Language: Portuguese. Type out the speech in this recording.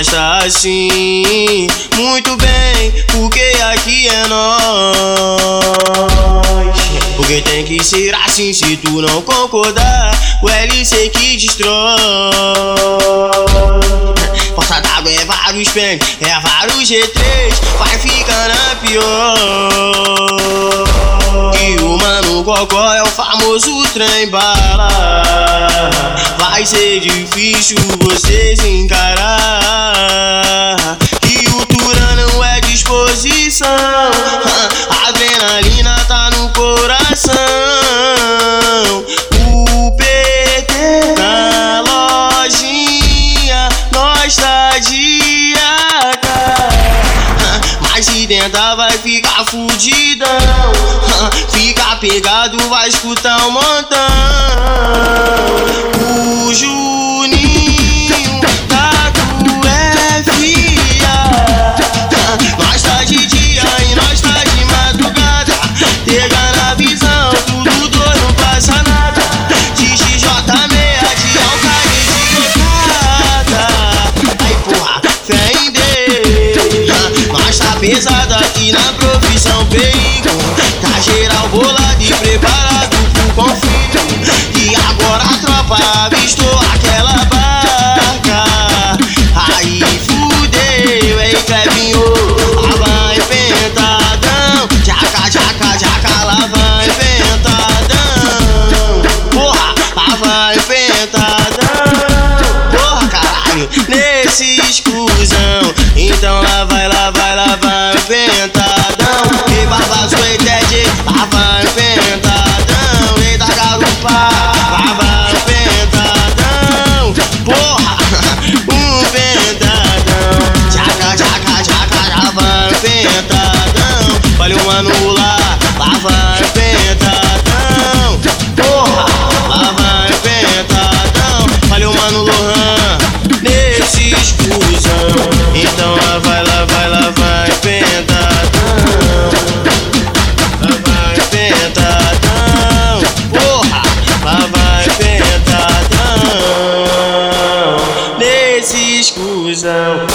nós tá assim, muito bem, porque aqui é nós. Porque tem que ser assim, se tu não concordar, o LC que destrói. Força d'água é vários pens, é vários G3, vai ficar na pior. E o mano Cocó é o famoso trem bala. Vai ser difícil vocês encarar. Que o Tura não é disposição. Vai ficar fudidão. Fica pegado, vai escutar um montão. Pesado aqui na profissão perigo. Tá geral bolado e preparado pro conflito. E agora a tropa avistou aquela barca. Aí fudeu, ei Clebinho. Lá vai pentadão. Jaca, jaca, jaca, lá vai pentadão. Porra, lá vai pentadão. Porra, caralho, nesse escusão. canula, lá vai pentadão. Porra, lá vai pentadão. Valeu, mano Lohan, nesse escusão. Então lá vai, lá vai, lá vai pentadão. Lá vai pentadão. Porra, lá vai pentadão. Nesse escusão.